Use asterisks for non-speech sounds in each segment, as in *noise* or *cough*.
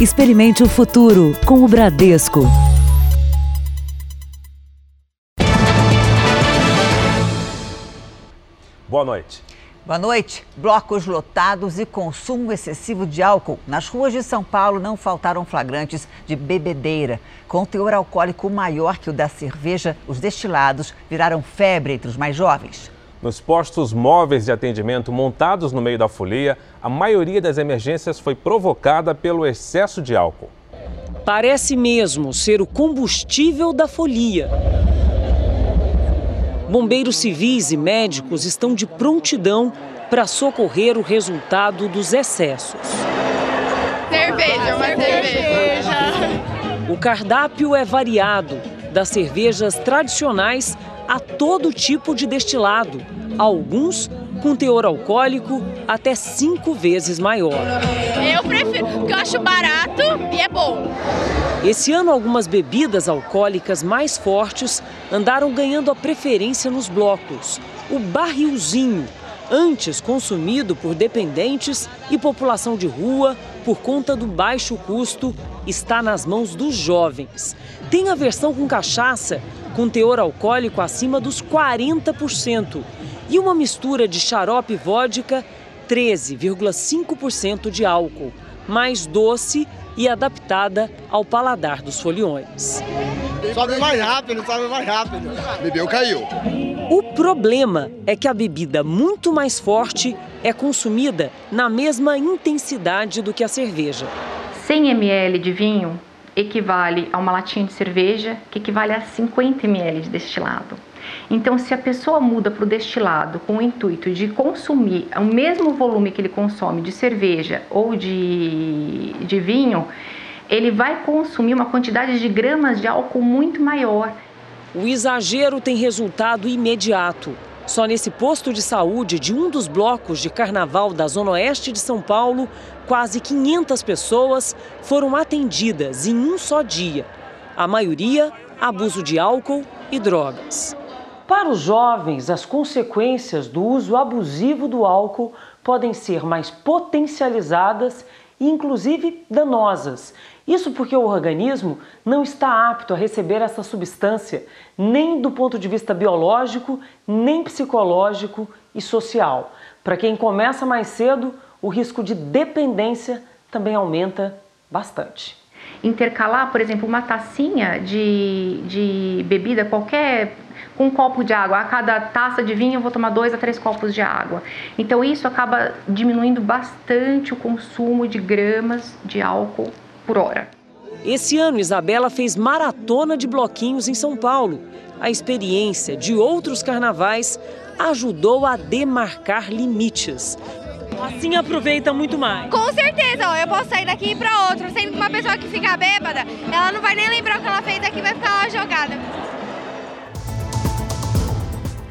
Experimente o futuro com o Bradesco. Boa noite. Boa noite. Blocos lotados e consumo excessivo de álcool. Nas ruas de São Paulo não faltaram flagrantes de bebedeira. Com teor alcoólico maior que o da cerveja, os destilados viraram febre entre os mais jovens. Nos postos móveis de atendimento montados no meio da folia, a maioria das emergências foi provocada pelo excesso de álcool. Parece mesmo ser o combustível da folia. Bombeiros civis e médicos estão de prontidão para socorrer o resultado dos excessos. Cerveja, uma cerveja. O cardápio é variado, das cervejas tradicionais a todo tipo de destilado, alguns com teor alcoólico até cinco vezes maior. Eu prefiro, porque eu acho barato e é bom. Esse ano, algumas bebidas alcoólicas mais fortes andaram ganhando a preferência nos blocos. O barrilzinho, antes consumido por dependentes e população de rua por conta do baixo custo, está nas mãos dos jovens. Tem a versão com cachaça, com teor alcoólico acima dos 40%, e uma mistura de xarope e vodka, 13,5% de álcool, mais doce e adaptada ao paladar dos foliões. Sobe mais rápido, sobe mais rápido. Bebeu, caiu. O problema é que a bebida muito mais forte é consumida na mesma intensidade do que a cerveja. 100 ml de vinho equivale a uma latinha de cerveja, que equivale a 50 ml de destilado. Então, se a pessoa muda para o destilado com o intuito de consumir o mesmo volume que ele consome de cerveja ou de, de vinho, ele vai consumir uma quantidade de gramas de álcool muito maior. O exagero tem resultado imediato. Só nesse posto de saúde de um dos blocos de carnaval da Zona Oeste de São Paulo, quase 500 pessoas foram atendidas em um só dia. A maioria, abuso de álcool e drogas. Para os jovens, as consequências do uso abusivo do álcool podem ser mais potencializadas e, inclusive, danosas. Isso porque o organismo não está apto a receber essa substância, nem do ponto de vista biológico, nem psicológico e social. Para quem começa mais cedo, o risco de dependência também aumenta bastante. Intercalar, por exemplo, uma tacinha de, de bebida, qualquer com um copo de água. A cada taça de vinho eu vou tomar dois a três copos de água. Então isso acaba diminuindo bastante o consumo de gramas de álcool por hora. Esse ano, Isabela fez maratona de bloquinhos em São Paulo. A experiência de outros carnavais ajudou a demarcar limites. Assim aproveita muito mais. Com certeza, ó, eu posso sair daqui para outro, sendo que uma pessoa que fica bêbada, ela não vai nem lembrar o que ela fez aqui, vai ficar lá jogada.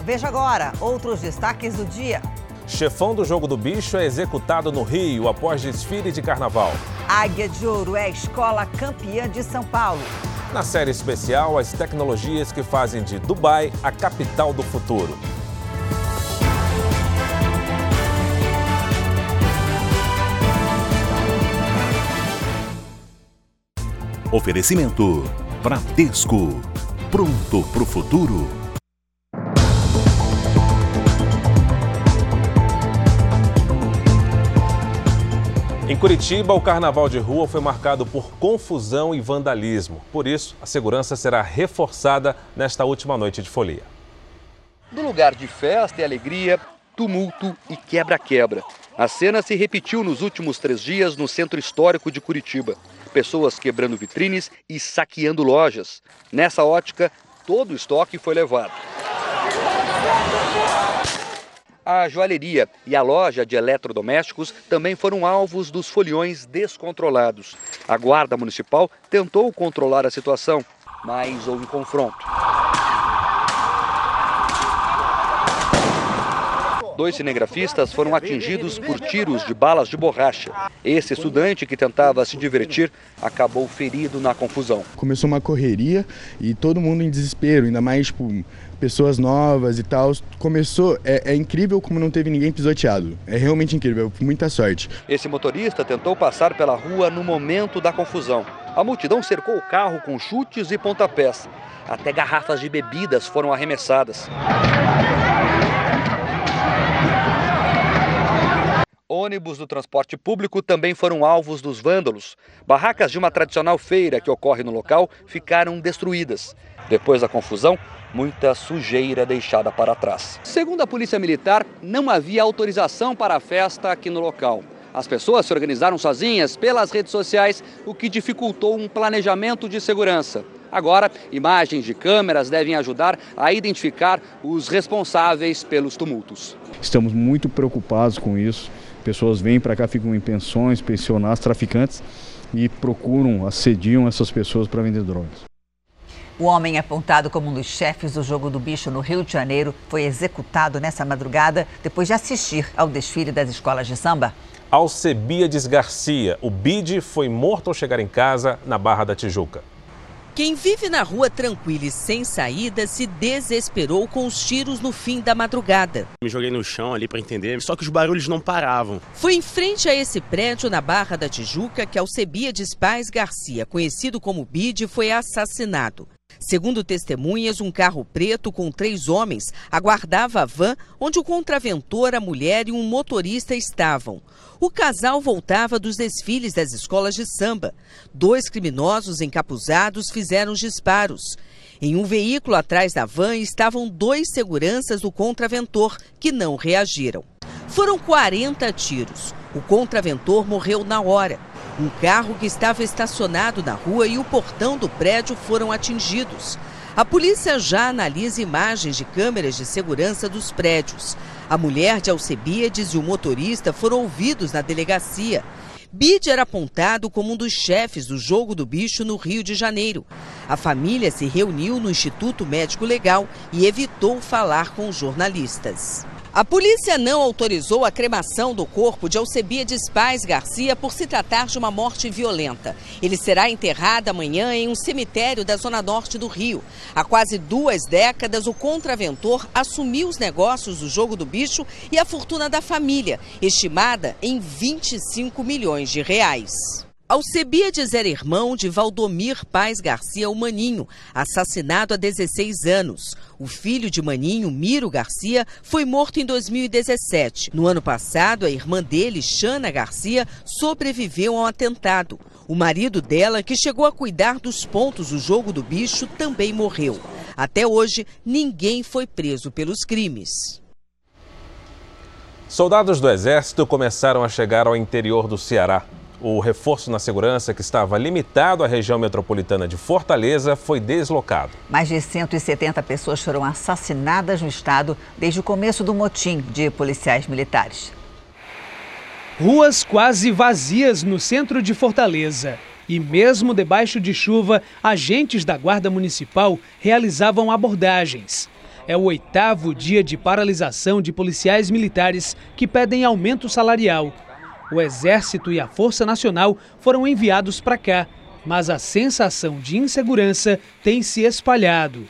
Veja agora outros destaques do dia. Chefão do Jogo do Bicho é executado no Rio após desfile de carnaval. Águia de Ouro é a escola campeã de São Paulo. Na série especial, as tecnologias que fazem de Dubai a capital do futuro. Oferecimento Bradesco. Pronto pro futuro. Em Curitiba, o carnaval de rua foi marcado por confusão e vandalismo. Por isso, a segurança será reforçada nesta última noite de folia. No lugar de festa e alegria, tumulto e quebra-quebra. A cena se repetiu nos últimos três dias no centro histórico de Curitiba. Pessoas quebrando vitrines e saqueando lojas. Nessa ótica, todo o estoque foi levado. A joalheria e a loja de eletrodomésticos também foram alvos dos foliões descontrolados. A Guarda Municipal tentou controlar a situação, mas houve confronto. Dois cinegrafistas foram atingidos por tiros de balas de borracha. Esse estudante que tentava se divertir acabou ferido na confusão. Começou uma correria e todo mundo em desespero, ainda mais tipo, pessoas novas e tal. Começou, é, é, incrível como não teve ninguém pisoteado. É realmente incrível, muita sorte. Esse motorista tentou passar pela rua no momento da confusão. A multidão cercou o carro com chutes e pontapés. Até garrafas de bebidas foram arremessadas. Ônibus do transporte público também foram alvos dos vândalos. Barracas de uma tradicional feira que ocorre no local ficaram destruídas. Depois da confusão, muita sujeira deixada para trás. Segundo a Polícia Militar, não havia autorização para a festa aqui no local. As pessoas se organizaram sozinhas pelas redes sociais, o que dificultou um planejamento de segurança. Agora, imagens de câmeras devem ajudar a identificar os responsáveis pelos tumultos. Estamos muito preocupados com isso. Pessoas vêm para cá, ficam em pensões, pensionados, traficantes e procuram, assediam essas pessoas para vender drogas. O homem apontado como um dos chefes do jogo do bicho no Rio de Janeiro foi executado nessa madrugada depois de assistir ao desfile das escolas de samba. Alcebiades Garcia, o Bide, foi morto ao chegar em casa na Barra da Tijuca. Quem vive na rua tranquila e sem saída se desesperou com os tiros no fim da madrugada. Me joguei no chão ali para entender, só que os barulhos não paravam. Foi em frente a esse prédio na Barra da Tijuca que Alcebiades Paz Garcia, conhecido como Bide, foi assassinado. Segundo testemunhas, um carro preto com três homens aguardava a van onde o contraventor, a mulher e um motorista estavam. O casal voltava dos desfiles das escolas de samba. Dois criminosos encapuzados fizeram os disparos. Em um veículo atrás da van estavam dois seguranças do contraventor que não reagiram. Foram 40 tiros. O contraventor morreu na hora. Um carro que estava estacionado na rua e o portão do prédio foram atingidos. A polícia já analisa imagens de câmeras de segurança dos prédios. A mulher de Alcebiades e o motorista foram ouvidos na delegacia. Bid era apontado como um dos chefes do jogo do bicho no Rio de Janeiro. A família se reuniu no Instituto Médico Legal e evitou falar com os jornalistas. A polícia não autorizou a cremação do corpo de Alcebiades Paz Garcia por se tratar de uma morte violenta. Ele será enterrado amanhã em um cemitério da zona norte do Rio. Há quase duas décadas, o contraventor assumiu os negócios do jogo do bicho e a fortuna da família, estimada em 25 milhões de reais. Alcebiades era irmão de Valdomir Paz Garcia, o Maninho, assassinado há 16 anos. O filho de Maninho, Miro Garcia, foi morto em 2017. No ano passado, a irmã dele, Xana Garcia, sobreviveu a um atentado. O marido dela, que chegou a cuidar dos pontos do jogo do bicho, também morreu. Até hoje, ninguém foi preso pelos crimes. Soldados do Exército começaram a chegar ao interior do Ceará. O reforço na segurança, que estava limitado à região metropolitana de Fortaleza, foi deslocado. Mais de 170 pessoas foram assassinadas no estado desde o começo do motim de policiais militares. Ruas quase vazias no centro de Fortaleza. E mesmo debaixo de chuva, agentes da Guarda Municipal realizavam abordagens. É o oitavo dia de paralisação de policiais militares que pedem aumento salarial o Exército e a Força Nacional foram enviados para cá, mas a sensação de insegurança tem se espalhado.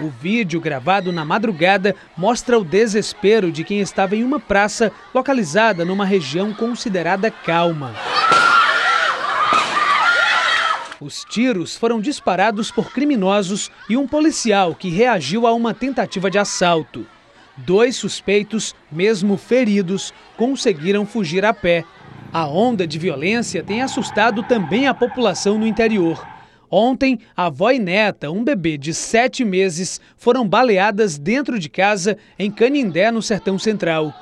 O vídeo gravado na madrugada mostra o desespero de quem estava em uma praça localizada numa região considerada calma. Os tiros foram disparados por criminosos e um policial que reagiu a uma tentativa de assalto. Dois suspeitos, mesmo feridos, conseguiram fugir a pé. A onda de violência tem assustado também a população no interior. Ontem, a avó e neta, um bebê de sete meses, foram baleadas dentro de casa em Canindé, no Sertão Central.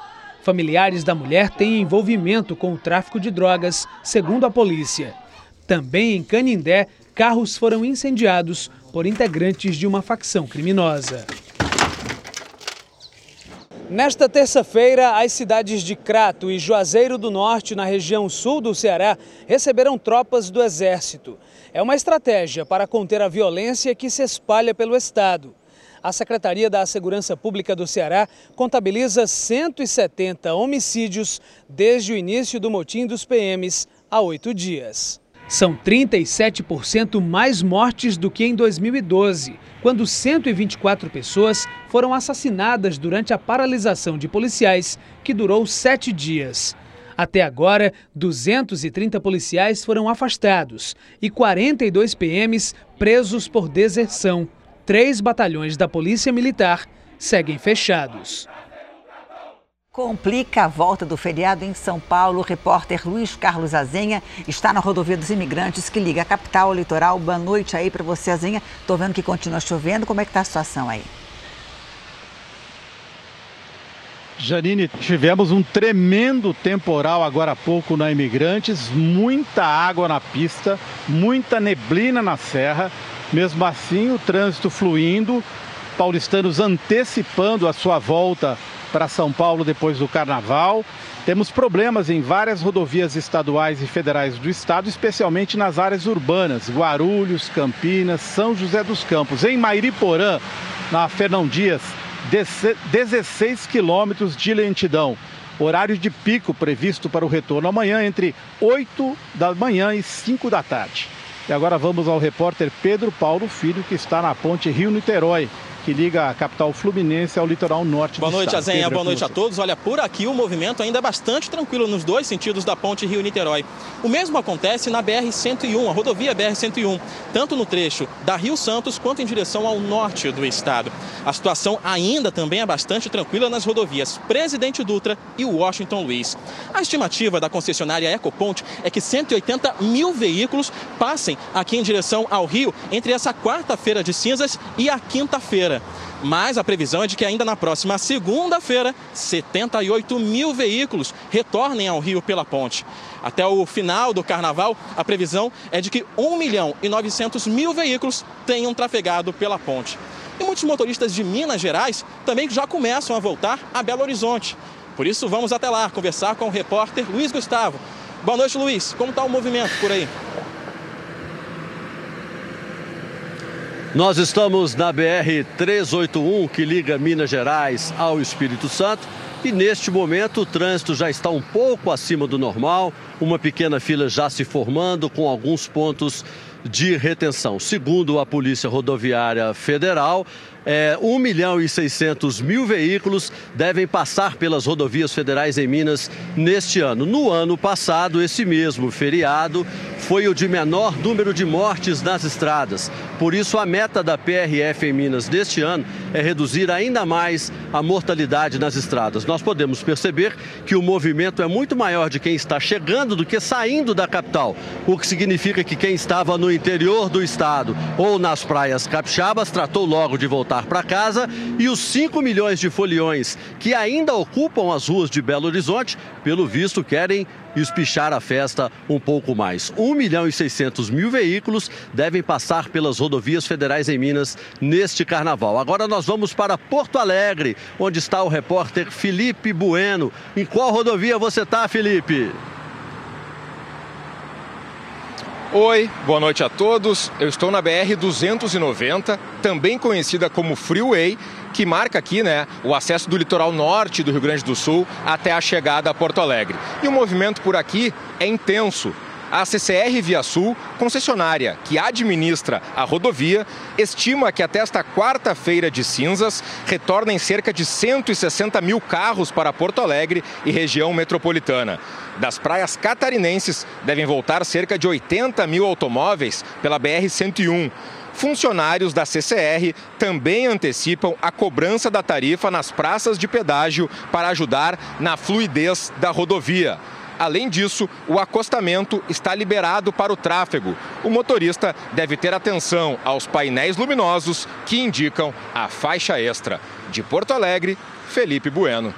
Familiares da mulher têm envolvimento com o tráfico de drogas, segundo a polícia. Também em Canindé, carros foram incendiados por integrantes de uma facção criminosa. Nesta terça-feira, as cidades de Crato e Juazeiro do Norte, na região sul do Ceará, receberam tropas do Exército. É uma estratégia para conter a violência que se espalha pelo estado. A Secretaria da Segurança Pública do Ceará contabiliza 170 homicídios desde o início do motim dos PMs há oito dias. São 37% mais mortes do que em 2012, quando 124 pessoas foram assassinadas durante a paralisação de policiais, que durou sete dias. Até agora, 230 policiais foram afastados e 42 PMs presos por deserção. Três batalhões da Polícia Militar seguem fechados. Complica a volta do feriado em São Paulo. O repórter Luiz Carlos Azenha está na rodovia dos imigrantes que liga a capital ao litoral. Boa noite aí para você, Azenha. Estou vendo que continua chovendo. Como é que está a situação aí? Janine, tivemos um tremendo temporal agora há pouco na Imigrantes, muita água na pista, muita neblina na serra. Mesmo assim, o trânsito fluindo, paulistanos antecipando a sua volta para São Paulo depois do carnaval. Temos problemas em várias rodovias estaduais e federais do estado, especialmente nas áreas urbanas, Guarulhos, Campinas, São José dos Campos. Em Mairiporã, na Fernão Dias, 16 quilômetros de lentidão. Horário de pico previsto para o retorno amanhã entre 8 da manhã e 5 da tarde. E agora vamos ao repórter Pedro Paulo Filho, que está na ponte Rio-Niterói que liga a capital fluminense ao litoral norte boa noite. Azenha, Pedro, boa noite a todos. Olha, por aqui o movimento ainda é bastante tranquilo nos dois sentidos da ponte Rio-Niterói. O mesmo acontece na BR-101, a rodovia BR-101, tanto no trecho da Rio Santos quanto em direção ao norte do estado. A situação ainda também é bastante tranquila nas rodovias Presidente Dutra e Washington Luiz. A estimativa da concessionária Ecoponte é que 180 mil veículos passem aqui em direção ao Rio entre essa quarta-feira de cinzas e a quinta-feira. Mas a previsão é de que ainda na próxima segunda-feira, 78 mil veículos retornem ao Rio pela ponte. Até o final do carnaval, a previsão é de que 1 milhão e 900 mil veículos tenham trafegado pela ponte. E muitos motoristas de Minas Gerais também já começam a voltar a Belo Horizonte. Por isso, vamos até lá conversar com o repórter Luiz Gustavo. Boa noite, Luiz. Como está o movimento por aí? Nós estamos na BR 381 que liga Minas Gerais ao Espírito Santo e neste momento o trânsito já está um pouco acima do normal, uma pequena fila já se formando com alguns pontos de retenção. Segundo a Polícia Rodoviária Federal, é, 1 milhão e 600 mil veículos devem passar pelas rodovias federais em Minas neste ano. No ano passado, esse mesmo feriado foi o de menor número de mortes nas estradas. Por isso, a meta da PRF em Minas deste ano é reduzir ainda mais a mortalidade nas estradas. Nós podemos perceber que o movimento é muito maior de quem está chegando do que saindo da capital, o que significa que quem estava no interior do estado ou nas praias capixabas tratou logo de voltar para casa e os 5 milhões de foliões que ainda ocupam as ruas de Belo Horizonte, pelo visto, querem espichar a festa um pouco mais. 1 milhão e 600 mil veículos devem passar pelas rodovias federais em Minas neste carnaval. Agora nós vamos para Porto Alegre, onde está o repórter Felipe Bueno. Em qual rodovia você está, Felipe? Oi, boa noite a todos. Eu estou na BR 290, também conhecida como Freeway, que marca aqui, né, o acesso do litoral norte do Rio Grande do Sul até a chegada a Porto Alegre. E o movimento por aqui é intenso. A CCR Via Sul, concessionária que administra a rodovia, estima que até esta quarta-feira de cinzas retornem cerca de 160 mil carros para Porto Alegre e região metropolitana. Das praias catarinenses devem voltar cerca de 80 mil automóveis pela BR-101 funcionários da CCR também antecipam a cobrança da tarifa nas praças de pedágio para ajudar na fluidez da rodovia. Além disso, o acostamento está liberado para o tráfego. O motorista deve ter atenção aos painéis luminosos que indicam a faixa extra. De Porto Alegre, Felipe Bueno.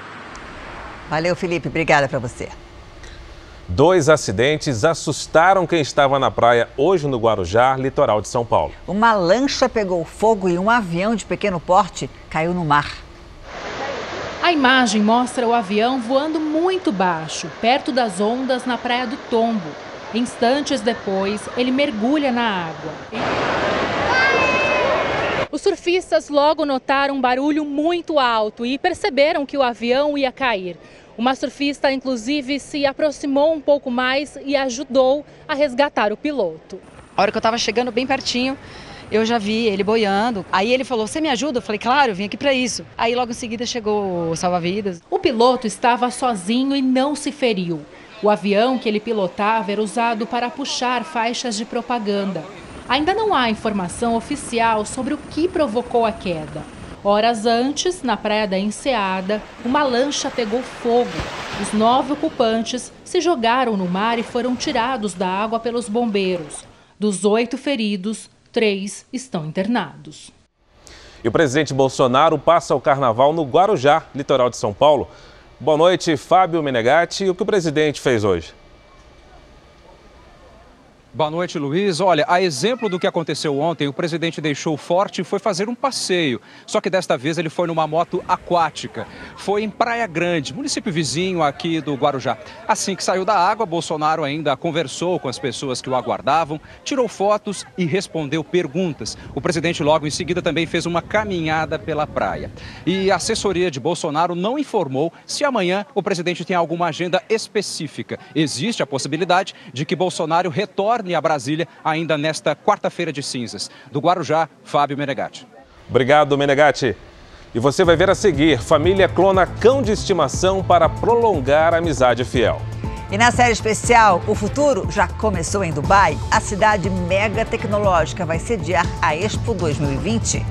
Valeu, Felipe. Obrigada para você. Dois acidentes assustaram quem estava na praia hoje no Guarujá, litoral de São Paulo. Uma lancha pegou fogo e um avião de pequeno porte caiu no mar. A imagem mostra o avião voando muito baixo, perto das ondas na Praia do Tombo. Instantes depois, ele mergulha na água. Os surfistas logo notaram um barulho muito alto e perceberam que o avião ia cair. Uma surfista, inclusive, se aproximou um pouco mais e ajudou a resgatar o piloto. A hora que eu estava chegando bem pertinho, eu já vi ele boiando. Aí ele falou: Você me ajuda? Eu falei: Claro, eu vim aqui para isso. Aí logo em seguida chegou o salva-vidas. O piloto estava sozinho e não se feriu. O avião que ele pilotava era usado para puxar faixas de propaganda. Ainda não há informação oficial sobre o que provocou a queda. Horas antes, na praia da Enseada, uma lancha pegou fogo. Os nove ocupantes se jogaram no mar e foram tirados da água pelos bombeiros. Dos oito feridos, três estão internados. E o presidente Bolsonaro passa o carnaval no Guarujá, litoral de São Paulo. Boa noite, Fábio Menegatti. O que o presidente fez hoje? Boa noite, Luiz. Olha, a exemplo do que aconteceu ontem, o presidente deixou forte e foi fazer um passeio. Só que desta vez ele foi numa moto aquática. Foi em Praia Grande, município vizinho aqui do Guarujá. Assim que saiu da água, Bolsonaro ainda conversou com as pessoas que o aguardavam, tirou fotos e respondeu perguntas. O presidente logo em seguida também fez uma caminhada pela praia. E a assessoria de Bolsonaro não informou se amanhã o presidente tem alguma agenda específica. Existe a possibilidade de que Bolsonaro retorne a Brasília ainda nesta quarta-feira de cinzas. Do Guarujá, Fábio Menegatti. Obrigado, Menegatti. E você vai ver a seguir: família clona cão de estimação para prolongar a amizade fiel. E na série especial, o futuro já começou em Dubai. A cidade mega tecnológica vai sediar a Expo 2020.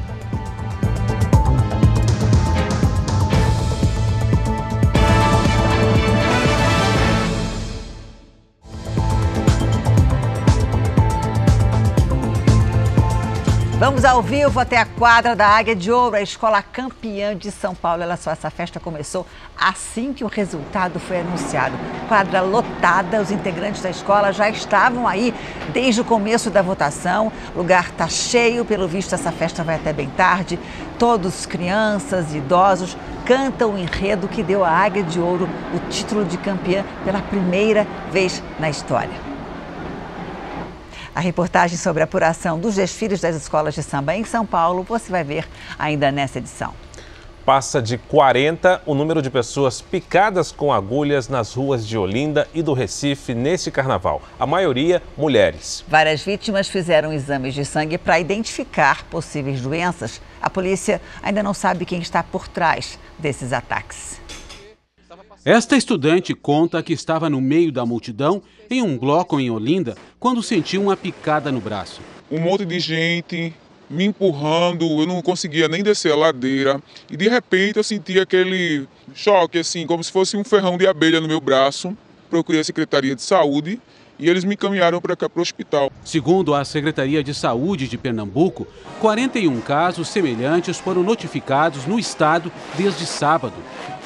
Vamos ao vivo até a quadra da Águia de Ouro, a escola campeã de São Paulo. Olha só, essa festa começou assim que o resultado foi anunciado. Quadra lotada, os integrantes da escola já estavam aí desde o começo da votação. O lugar está cheio, pelo visto essa festa vai até bem tarde. Todos, crianças e idosos, cantam o enredo que deu à Águia de Ouro o título de campeã pela primeira vez na história. A reportagem sobre a apuração dos desfiles das escolas de samba em São Paulo você vai ver ainda nessa edição. Passa de 40 o número de pessoas picadas com agulhas nas ruas de Olinda e do Recife neste carnaval. A maioria, mulheres. Várias vítimas fizeram exames de sangue para identificar possíveis doenças. A polícia ainda não sabe quem está por trás desses ataques. Esta estudante conta que estava no meio da multidão, em um bloco em Olinda, quando sentiu uma picada no braço. Um monte de gente me empurrando, eu não conseguia nem descer a ladeira. E de repente eu senti aquele choque, assim, como se fosse um ferrão de abelha no meu braço. Procurei a Secretaria de Saúde e eles me encaminharam para cá para o hospital. Segundo a Secretaria de Saúde de Pernambuco, 41 casos semelhantes foram notificados no estado desde sábado.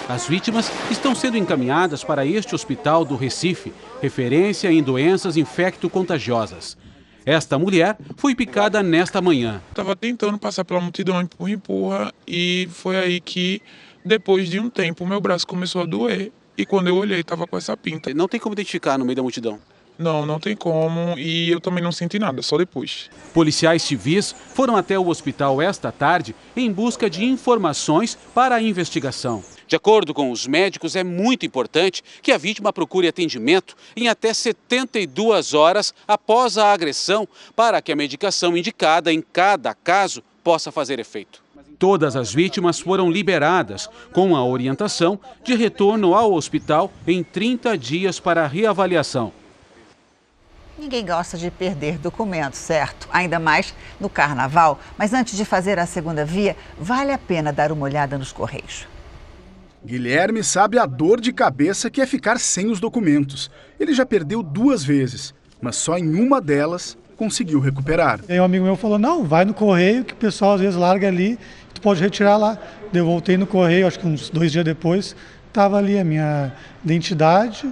As vítimas estão sendo encaminhadas para este hospital do Recife, referência em doenças infecto-contagiosas. Esta mulher foi picada nesta manhã. Estava tentando passar pela multidão, empurra, empurra, e foi aí que, depois de um tempo, meu braço começou a doer. E quando eu olhei, estava com essa pinta. Não tem como identificar no meio da multidão? Não, não tem como e eu também não senti nada, só depois. Policiais civis foram até o hospital esta tarde em busca de informações para a investigação. De acordo com os médicos, é muito importante que a vítima procure atendimento em até 72 horas após a agressão para que a medicação indicada em cada caso possa fazer efeito. Todas as vítimas foram liberadas, com a orientação de retorno ao hospital em 30 dias para reavaliação. Ninguém gosta de perder documentos, certo? Ainda mais no carnaval. Mas antes de fazer a segunda via, vale a pena dar uma olhada nos correios. Guilherme sabe a dor de cabeça que é ficar sem os documentos. Ele já perdeu duas vezes, mas só em uma delas conseguiu recuperar. E aí um amigo meu falou: não, vai no correio que o pessoal às vezes larga ali, tu pode retirar lá. Eu voltei no correio, acho que uns dois dias depois, estava ali a minha identidade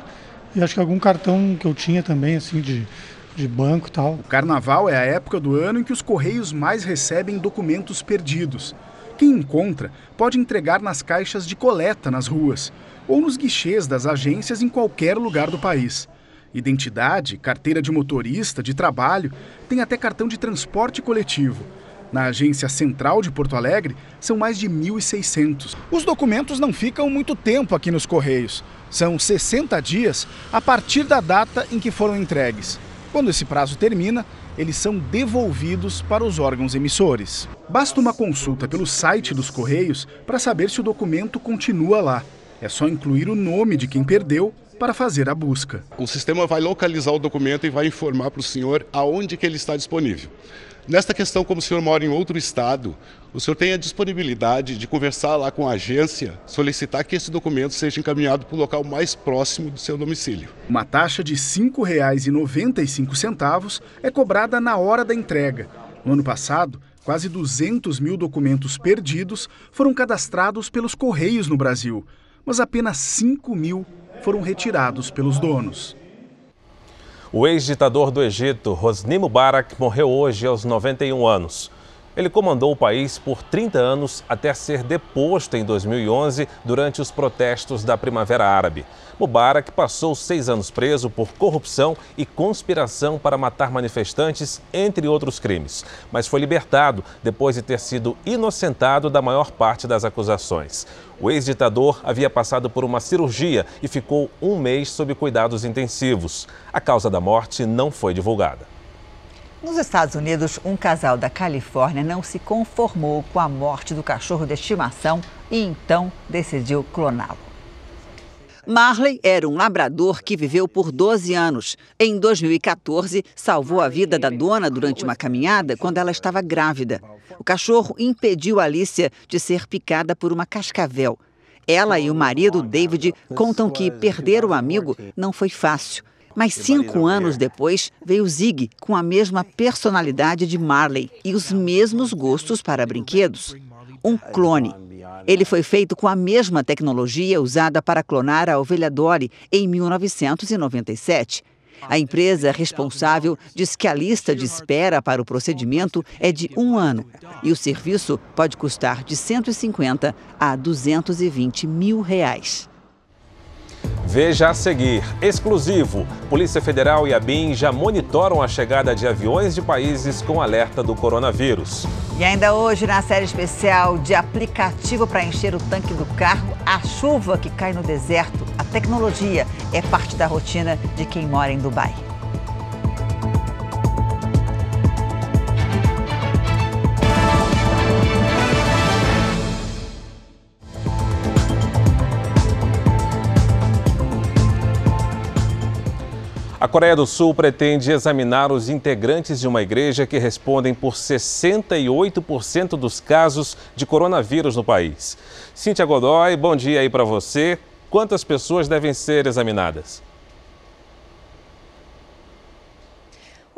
e acho que algum cartão que eu tinha também, assim, de, de banco e tal. O carnaval é a época do ano em que os correios mais recebem documentos perdidos. Quem encontra pode entregar nas caixas de coleta nas ruas ou nos guichês das agências em qualquer lugar do país. Identidade, carteira de motorista, de trabalho, tem até cartão de transporte coletivo. Na agência central de Porto Alegre, são mais de 1.600. Os documentos não ficam muito tempo aqui nos Correios. São 60 dias a partir da data em que foram entregues. Quando esse prazo termina, eles são devolvidos para os órgãos emissores. Basta uma consulta pelo site dos Correios para saber se o documento continua lá. É só incluir o nome de quem perdeu para fazer a busca. O sistema vai localizar o documento e vai informar para o senhor aonde que ele está disponível. Nesta questão, como o senhor mora em outro estado, o senhor tem a disponibilidade de conversar lá com a agência, solicitar que esse documento seja encaminhado para o local mais próximo do seu domicílio. Uma taxa de R$ 5,95 é cobrada na hora da entrega. No ano passado, quase 200 mil documentos perdidos foram cadastrados pelos Correios no Brasil, mas apenas 5 mil foram retirados pelos donos. O ex-ditador do Egito, Hosni Mubarak, morreu hoje aos 91 anos. Ele comandou o país por 30 anos até ser deposto em 2011 durante os protestos da Primavera Árabe. Mubarak passou seis anos preso por corrupção e conspiração para matar manifestantes, entre outros crimes, mas foi libertado depois de ter sido inocentado da maior parte das acusações. O ex-ditador havia passado por uma cirurgia e ficou um mês sob cuidados intensivos. A causa da morte não foi divulgada. Nos Estados Unidos, um casal da Califórnia não se conformou com a morte do cachorro de estimação e então decidiu cloná-lo. Marley era um labrador que viveu por 12 anos. Em 2014, salvou a vida da dona durante uma caminhada quando ela estava grávida. O cachorro impediu Alicia de ser picada por uma cascavel. Ela e o marido, David, contam que perder o amigo não foi fácil. Mas cinco anos depois, veio Zig com a mesma personalidade de Marley e os mesmos gostos para brinquedos. Um clone. Ele foi feito com a mesma tecnologia usada para clonar a ovelha Dolly em 1997. A empresa responsável diz que a lista de espera para o procedimento é de um ano e o serviço pode custar de 150 a 220 mil reais. Veja a seguir, exclusivo. Polícia Federal e a BIM já monitoram a chegada de aviões de países com alerta do coronavírus. E ainda hoje, na série especial de aplicativo para encher o tanque do carro, a chuva que cai no deserto, a tecnologia é parte da rotina de quem mora em Dubai. A Coreia do Sul pretende examinar os integrantes de uma igreja que respondem por 68% dos casos de coronavírus no país. Cíntia Godoy, bom dia aí para você. Quantas pessoas devem ser examinadas?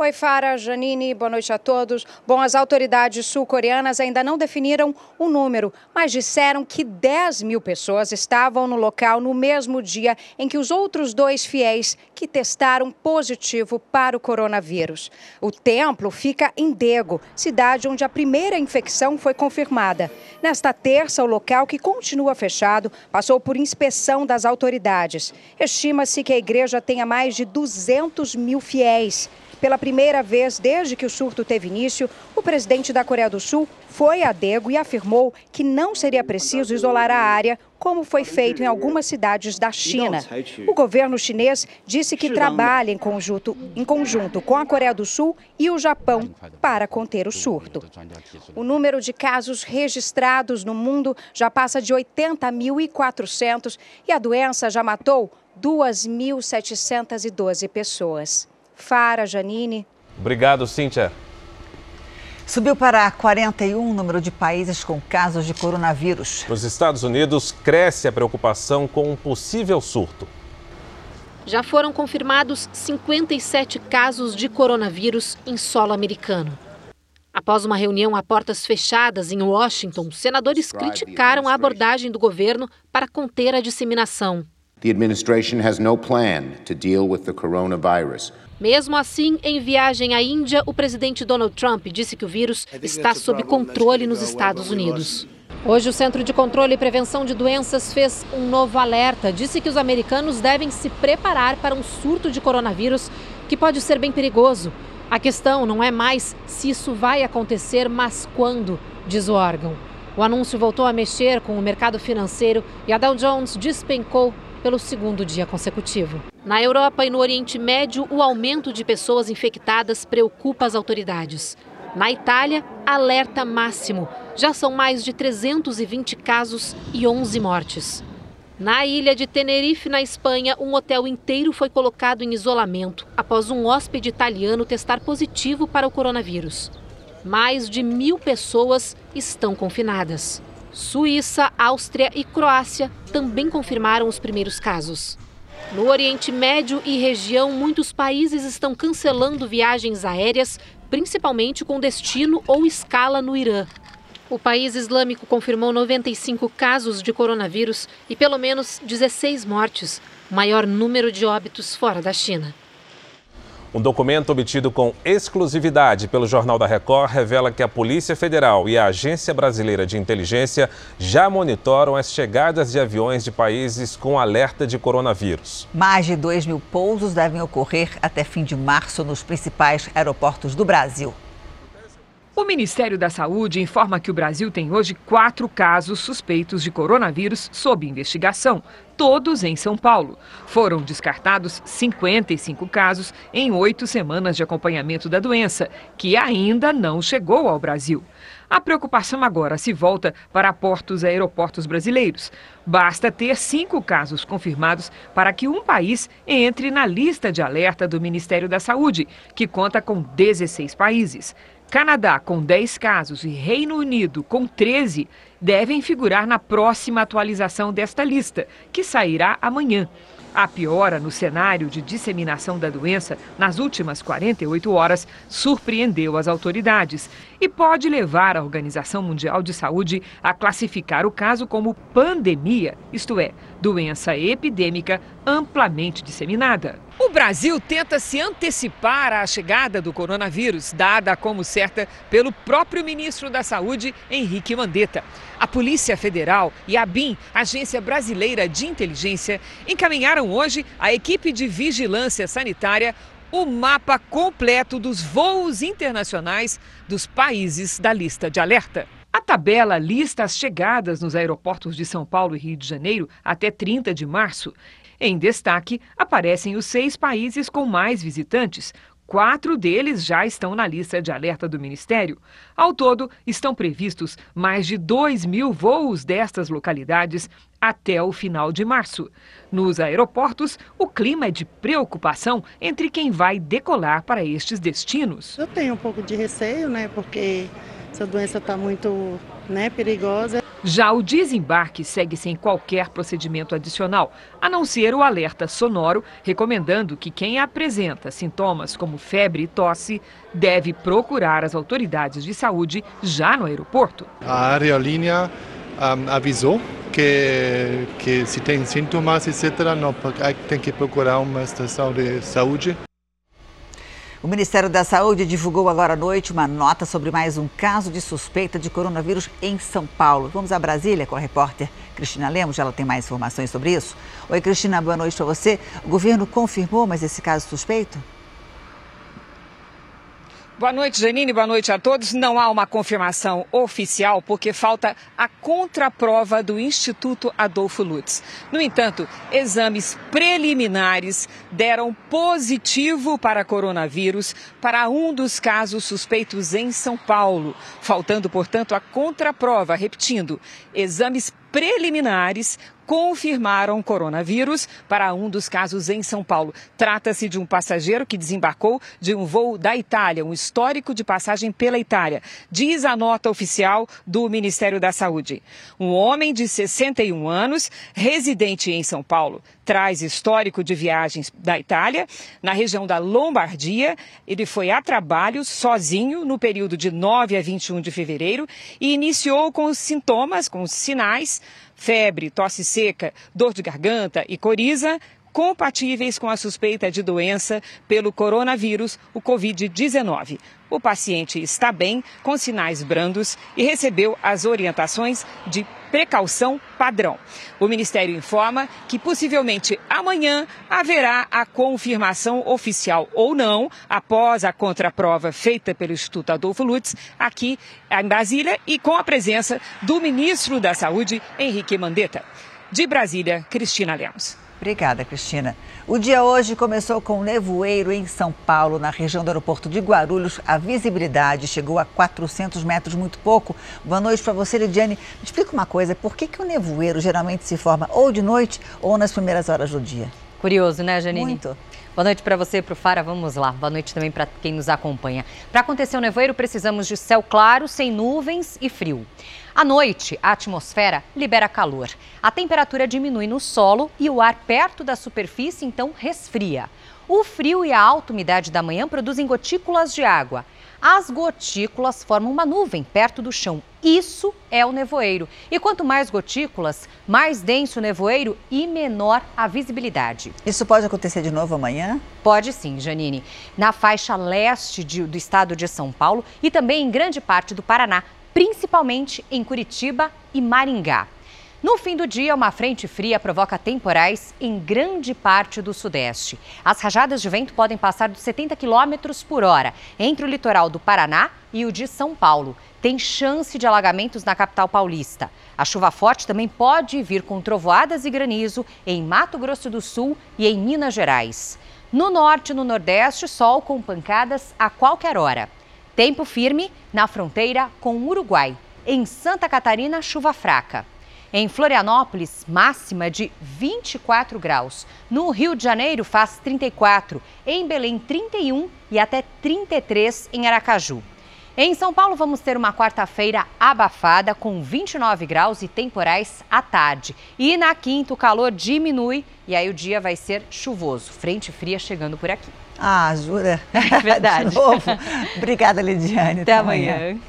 Oi, Fara, Janine, boa noite a todos. Bom, as autoridades sul-coreanas ainda não definiram o número, mas disseram que 10 mil pessoas estavam no local no mesmo dia em que os outros dois fiéis que testaram positivo para o coronavírus. O templo fica em Daegu, cidade onde a primeira infecção foi confirmada. Nesta terça, o local, que continua fechado, passou por inspeção das autoridades. Estima-se que a igreja tenha mais de 200 mil fiéis. Pela primeira vez desde que o surto teve início, o presidente da Coreia do Sul foi a Daegu e afirmou que não seria preciso isolar a área, como foi feito em algumas cidades da China. O governo chinês disse que trabalha em conjunto, em conjunto com a Coreia do Sul e o Japão para conter o surto. O número de casos registrados no mundo já passa de 80.400 e a doença já matou 2.712 pessoas. Fara, Janine. Obrigado, Cíntia. Subiu para 41 o número de países com casos de coronavírus. Nos Estados Unidos, cresce a preocupação com um possível surto. Já foram confirmados 57 casos de coronavírus em solo americano. Após uma reunião a portas fechadas em Washington, senadores criticaram a abordagem do governo para conter a disseminação. The administration has no plan to deal with the coronavirus. Mesmo assim, em viagem à Índia, o presidente Donald Trump disse que o vírus está sob controle nos Estados Unidos. Hoje, o Centro de Controle e Prevenção de Doenças fez um novo alerta. Disse que os americanos devem se preparar para um surto de coronavírus que pode ser bem perigoso. A questão não é mais se isso vai acontecer, mas quando, diz o órgão. O anúncio voltou a mexer com o mercado financeiro e a Dow Jones despencou pelo segundo dia consecutivo. Na Europa e no Oriente Médio, o aumento de pessoas infectadas preocupa as autoridades. Na Itália, alerta máximo. Já são mais de 320 casos e 11 mortes. Na ilha de Tenerife, na Espanha, um hotel inteiro foi colocado em isolamento após um hóspede italiano testar positivo para o coronavírus. Mais de mil pessoas estão confinadas. Suíça, Áustria e Croácia também confirmaram os primeiros casos. No Oriente Médio e região, muitos países estão cancelando viagens aéreas, principalmente com destino ou escala no Irã. O país islâmico confirmou 95 casos de coronavírus e pelo menos 16 mortes, maior número de óbitos fora da China. Um documento obtido com exclusividade pelo Jornal da Record revela que a Polícia Federal e a Agência Brasileira de Inteligência já monitoram as chegadas de aviões de países com alerta de coronavírus. Mais de 2 mil pousos devem ocorrer até fim de março nos principais aeroportos do Brasil. O Ministério da Saúde informa que o Brasil tem hoje quatro casos suspeitos de coronavírus sob investigação, todos em São Paulo. Foram descartados 55 casos em oito semanas de acompanhamento da doença, que ainda não chegou ao Brasil. A preocupação agora se volta para portos e aeroportos brasileiros. Basta ter cinco casos confirmados para que um país entre na lista de alerta do Ministério da Saúde, que conta com 16 países. Canadá, com 10 casos, e Reino Unido, com 13, devem figurar na próxima atualização desta lista, que sairá amanhã. A piora no cenário de disseminação da doença nas últimas 48 horas surpreendeu as autoridades e pode levar a Organização Mundial de Saúde a classificar o caso como pandemia, isto é, doença epidêmica amplamente disseminada. O Brasil tenta se antecipar à chegada do coronavírus, dada como certa pelo próprio ministro da Saúde, Henrique Mandetta. A Polícia Federal e a BIM, Agência Brasileira de Inteligência, encaminharam hoje à equipe de vigilância sanitária o mapa completo dos voos internacionais dos países da lista de alerta. A tabela lista as chegadas nos aeroportos de São Paulo e Rio de Janeiro até 30 de março. Em destaque, aparecem os seis países com mais visitantes, Quatro deles já estão na lista de alerta do Ministério. Ao todo, estão previstos mais de 2 mil voos destas localidades até o final de março. Nos aeroportos, o clima é de preocupação entre quem vai decolar para estes destinos. Eu tenho um pouco de receio, né, porque essa doença está muito né, perigosa. Já o desembarque segue sem qualquer procedimento adicional, a não ser o alerta sonoro, recomendando que quem apresenta sintomas como febre e tosse deve procurar as autoridades de saúde já no aeroporto. A aerolínea avisou que, que se tem sintomas, etc., não, tem que procurar uma estação de saúde. O Ministério da Saúde divulgou agora à noite uma nota sobre mais um caso de suspeita de coronavírus em São Paulo. Vamos a Brasília com a repórter Cristina Lemos, ela tem mais informações sobre isso. Oi, Cristina, boa noite para você. O governo confirmou mais esse caso suspeito? Boa noite, Janine. Boa noite a todos. Não há uma confirmação oficial porque falta a contraprova do Instituto Adolfo Lutz. No entanto, exames preliminares deram positivo para coronavírus para um dos casos suspeitos em São Paulo, faltando, portanto, a contraprova. Repetindo, exames preliminares confirmaram coronavírus para um dos casos em São Paulo. Trata-se de um passageiro que desembarcou de um voo da Itália, um histórico de passagem pela Itália. Diz a nota oficial do Ministério da Saúde. Um homem de 61 anos, residente em São Paulo, traz histórico de viagens da Itália, na região da Lombardia. Ele foi a trabalho sozinho no período de 9 a 21 de fevereiro e iniciou com sintomas, com sinais febre, tosse seca, dor de garganta e coriza compatíveis com a suspeita de doença pelo coronavírus, o Covid-19. O paciente está bem, com sinais brandos e recebeu as orientações de precaução padrão. O Ministério informa que possivelmente amanhã haverá a confirmação oficial ou não, após a contraprova feita pelo Instituto Adolfo Lutz, aqui em Brasília, e com a presença do ministro da Saúde, Henrique Mandetta. De Brasília, Cristina Lemos. Obrigada, Cristina. O dia hoje começou com nevoeiro em São Paulo, na região do aeroporto de Guarulhos. A visibilidade chegou a 400 metros, muito pouco. Boa noite para você, Lidiane. Me explica uma coisa, por que, que o nevoeiro geralmente se forma ou de noite ou nas primeiras horas do dia? Curioso, né, Janine? Muito. Boa noite para você, para o Fara. Vamos lá. Boa noite também para quem nos acompanha. Para acontecer o nevoeiro, precisamos de céu claro, sem nuvens e frio. À noite, a atmosfera libera calor. A temperatura diminui no solo e o ar perto da superfície então resfria. O frio e a alta umidade da manhã produzem gotículas de água. As gotículas formam uma nuvem perto do chão. Isso é o nevoeiro. E quanto mais gotículas, mais denso o nevoeiro e menor a visibilidade. Isso pode acontecer de novo amanhã? Pode sim, Janine. Na faixa leste de, do estado de São Paulo e também em grande parte do Paraná, principalmente em Curitiba e Maringá. No fim do dia, uma frente fria provoca temporais em grande parte do Sudeste. As rajadas de vento podem passar dos 70 km por hora entre o litoral do Paraná e o de São Paulo. Tem chance de alagamentos na capital paulista. A chuva forte também pode vir com trovoadas e granizo em Mato Grosso do Sul e em Minas Gerais. No norte e no nordeste, sol com pancadas a qualquer hora. Tempo firme na fronteira com o Uruguai. Em Santa Catarina, chuva fraca. Em Florianópolis, máxima de 24 graus. No Rio de Janeiro, faz 34. Em Belém, 31 e até 33 em Aracaju. Em São Paulo, vamos ter uma quarta-feira abafada, com 29 graus e temporais à tarde. E na quinta, o calor diminui e aí o dia vai ser chuvoso. Frente fria chegando por aqui. Ah, jura? *laughs* É verdade. *laughs* De novo. Obrigada, Lidiane. Até, Até amanhã. amanhã.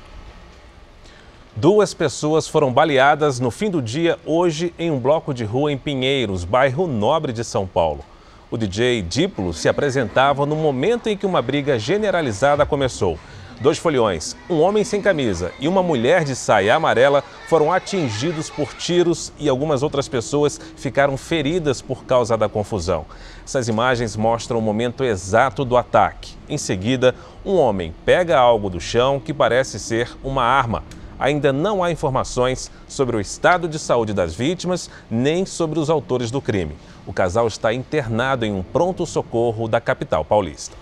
Duas pessoas foram baleadas no fim do dia hoje em um bloco de rua em Pinheiros, bairro Nobre de São Paulo. O DJ Diplo se apresentava no momento em que uma briga generalizada começou. Dois foliões, um homem sem camisa e uma mulher de saia amarela foram atingidos por tiros e algumas outras pessoas ficaram feridas por causa da confusão. Essas imagens mostram o momento exato do ataque. Em seguida, um homem pega algo do chão que parece ser uma arma. Ainda não há informações sobre o estado de saúde das vítimas nem sobre os autores do crime. O casal está internado em um pronto-socorro da capital paulista.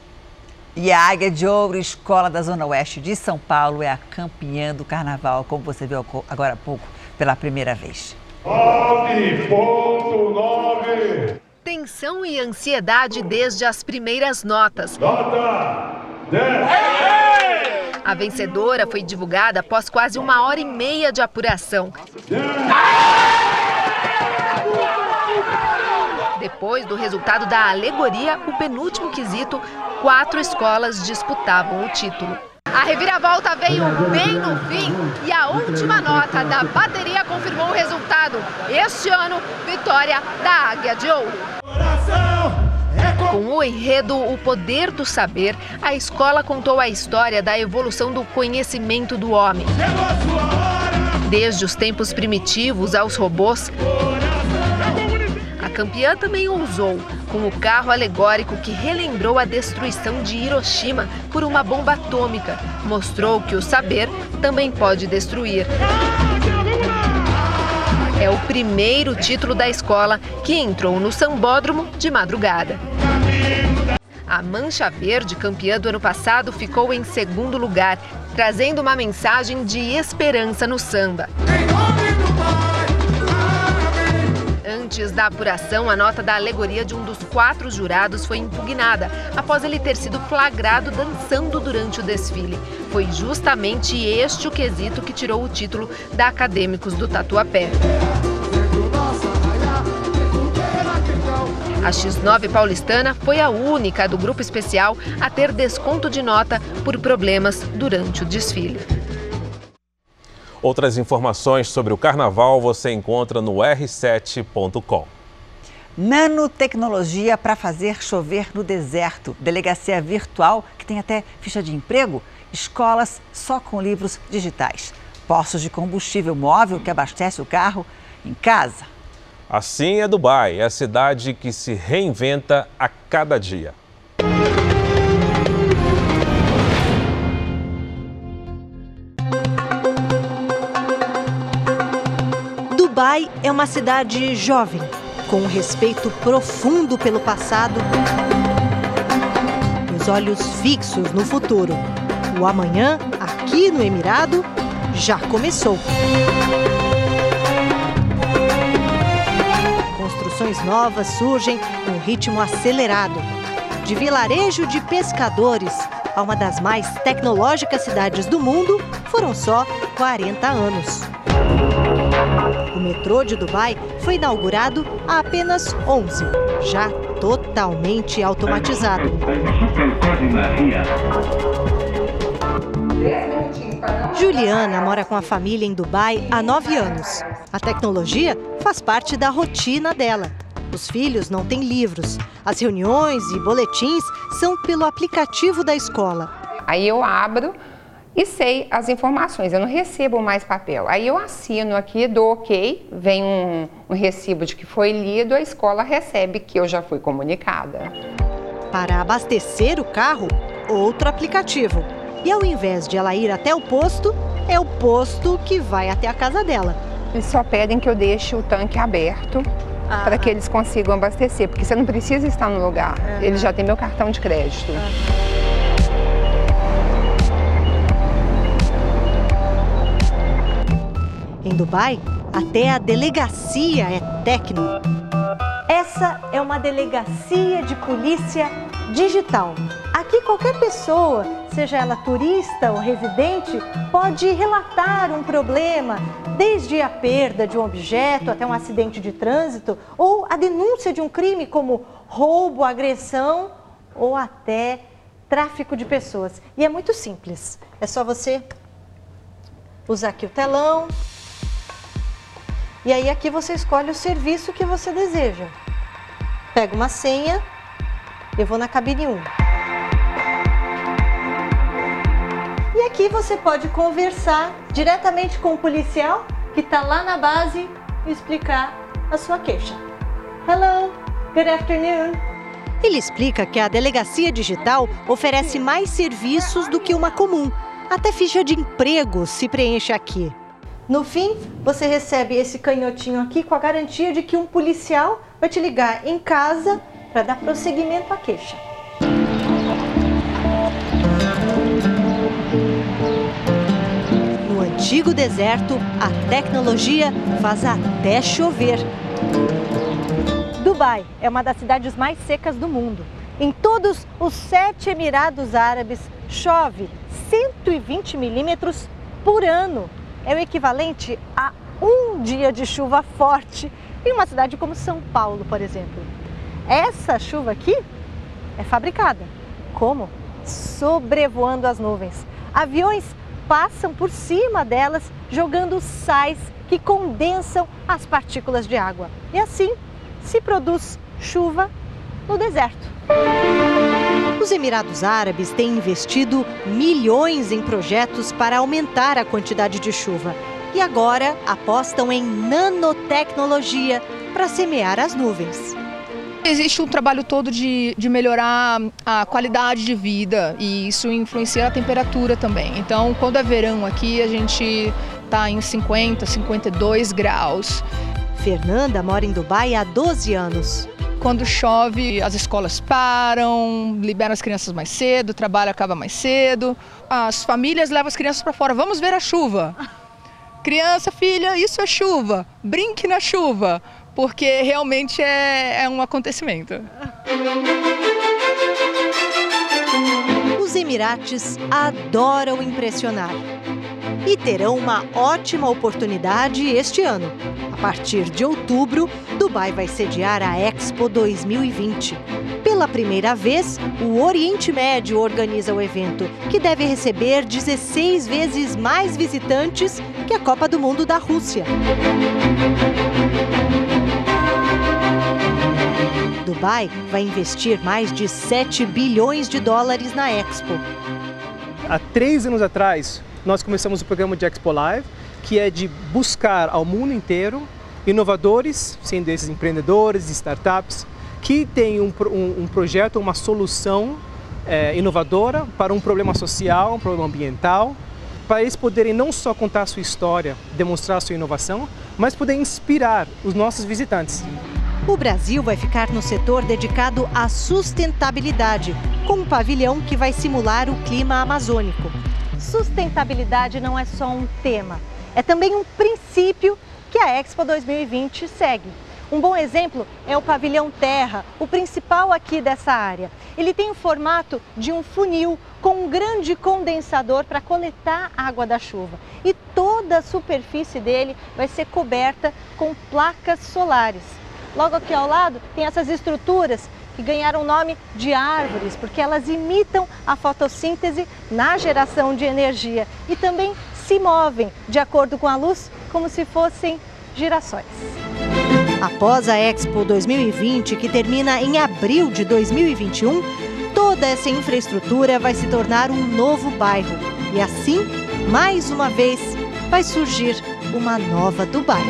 E a Águia de Ouro, escola da Zona Oeste de São Paulo, é a campeã do carnaval, como você viu agora há pouco, pela primeira vez. 9.9 Tensão e ansiedade desde as primeiras notas. Nota 10. A vencedora foi divulgada após quase uma hora e meia de apuração. Depois do resultado da alegoria, o penúltimo quesito, quatro escolas disputavam o título. A reviravolta veio bem no fim e a última nota da bateria confirmou o resultado. Este ano, vitória da Águia de Ouro. Com o enredo O Poder do Saber, a escola contou a história da evolução do conhecimento do homem. Desde os tempos primitivos aos robôs, a campeã também ousou, com o carro alegórico que relembrou a destruição de Hiroshima por uma bomba atômica. Mostrou que o saber também pode destruir. É o primeiro título da escola que entrou no sambódromo de madrugada. A Mancha Verde, campeã do ano passado, ficou em segundo lugar, trazendo uma mensagem de esperança no samba. Antes da apuração, a nota da alegoria de um dos quatro jurados foi impugnada, após ele ter sido flagrado dançando durante o desfile. Foi justamente este o quesito que tirou o título da Acadêmicos do Tatuapé. A X9 paulistana foi a única do grupo especial a ter desconto de nota por problemas durante o desfile. Outras informações sobre o carnaval você encontra no r7.com. nanotecnologia para fazer chover no deserto, delegacia virtual que tem até ficha de emprego, escolas só com livros digitais, postos de combustível móvel que abastece o carro em casa. Assim é Dubai, é a cidade que se reinventa a cada dia. Dubai é uma cidade jovem com um respeito profundo pelo passado e os olhos fixos no futuro. O amanhã, aqui no Emirado, já começou. Novas surgem com ritmo acelerado. De vilarejo de pescadores a uma das mais tecnológicas cidades do mundo, foram só 40 anos. O metrô de Dubai foi inaugurado há apenas 11, já totalmente automatizado. Juliana mora com a família em Dubai há nove anos. A tecnologia faz parte da rotina dela. Os filhos não têm livros. As reuniões e boletins são pelo aplicativo da escola. Aí eu abro e sei as informações. Eu não recebo mais papel. Aí eu assino aqui, dou ok, vem um, um recibo de que foi lido, a escola recebe que eu já fui comunicada. Para abastecer o carro, outro aplicativo. E ao invés de ela ir até o posto, é o posto que vai até a casa dela. Eles só pedem que eu deixe o tanque aberto ah. para que eles consigam abastecer, porque você não precisa estar no lugar. Uhum. Eles já têm meu cartão de crédito. Uhum. Em Dubai, até a delegacia é tecno. Essa é uma delegacia de polícia digital. Aqui qualquer pessoa, seja ela turista ou residente, pode relatar um problema, desde a perda de um objeto até um acidente de trânsito ou a denúncia de um crime como roubo, agressão ou até tráfico de pessoas. E é muito simples. É só você usar aqui o telão, e aí aqui você escolhe o serviço que você deseja. Pega uma senha, eu vou na cabine 1. E aqui você pode conversar diretamente com o policial que está lá na base e explicar a sua queixa. Hello, good afternoon. Ele explica que a delegacia digital oferece mais serviços do que uma comum. Até ficha de emprego se preenche aqui. No fim, você recebe esse canhotinho aqui com a garantia de que um policial vai te ligar em casa para dar prosseguimento à queixa. Antigo deserto, a tecnologia faz até chover. Dubai é uma das cidades mais secas do mundo. Em todos os sete Emirados Árabes, chove 120 milímetros por ano é o equivalente a um dia de chuva forte em uma cidade como São Paulo, por exemplo. Essa chuva aqui é fabricada. Como? Sobrevoando as nuvens. Aviões passam por cima delas, jogando sais que condensam as partículas de água. E assim se produz chuva no deserto. Os Emirados Árabes têm investido milhões em projetos para aumentar a quantidade de chuva e agora apostam em nanotecnologia para semear as nuvens. Existe um trabalho todo de, de melhorar a qualidade de vida e isso influencia a temperatura também. Então, quando é verão aqui, a gente está em 50, 52 graus. Fernanda mora em Dubai há 12 anos. Quando chove, as escolas param, liberam as crianças mais cedo, o trabalho acaba mais cedo. As famílias levam as crianças para fora. Vamos ver a chuva. Criança, filha, isso é chuva. Brinque na chuva, porque realmente é, é um acontecimento. Os Emirates adoram impressionar e terão uma ótima oportunidade este ano. A partir de outubro, Dubai vai sediar a Expo 2020. Pela primeira vez, o Oriente Médio organiza o evento, que deve receber 16 vezes mais visitantes que a Copa do Mundo da Rússia. Dubai vai investir mais de 7 bilhões de dólares na Expo. Há três anos atrás, nós começamos o programa de Expo Live, que é de buscar ao mundo inteiro inovadores, sendo esses empreendedores, startups, que têm um, um, um projeto, uma solução é, inovadora para um problema social, um problema ambiental, para eles poderem não só contar a sua história, demonstrar a sua inovação, mas poder inspirar os nossos visitantes. O Brasil vai ficar no setor dedicado à sustentabilidade, com um pavilhão que vai simular o clima amazônico. Sustentabilidade não é só um tema, é também um princípio que a Expo 2020 segue. Um bom exemplo é o pavilhão Terra, o principal aqui dessa área. Ele tem o formato de um funil com um grande condensador para coletar água da chuva. E toda a superfície dele vai ser coberta com placas solares. Logo aqui ao lado tem essas estruturas que ganharam o nome de árvores, porque elas imitam a fotossíntese na geração de energia e também se movem de acordo com a luz como se fossem girassóis. Após a Expo 2020, que termina em abril de 2021, toda essa infraestrutura vai se tornar um novo bairro. E assim, mais uma vez, vai surgir uma nova Dubai.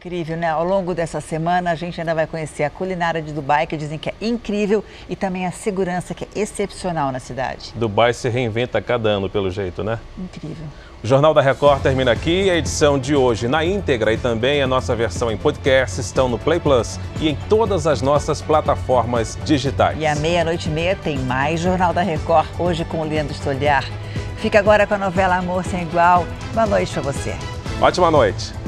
Incrível, né? Ao longo dessa semana a gente ainda vai conhecer a culinária de Dubai, que dizem que é incrível, e também a segurança, que é excepcional na cidade. Dubai se reinventa a cada ano, pelo jeito, né? Incrível. O Jornal da Record termina aqui. A edição de hoje na íntegra e também a nossa versão em podcast estão no Play Plus e em todas as nossas plataformas digitais. E à meia-noite e meia tem mais Jornal da Record, hoje com o Leandro Stoliar. Fica agora com a novela Amor Sem Igual. Boa noite para você. Ótima noite.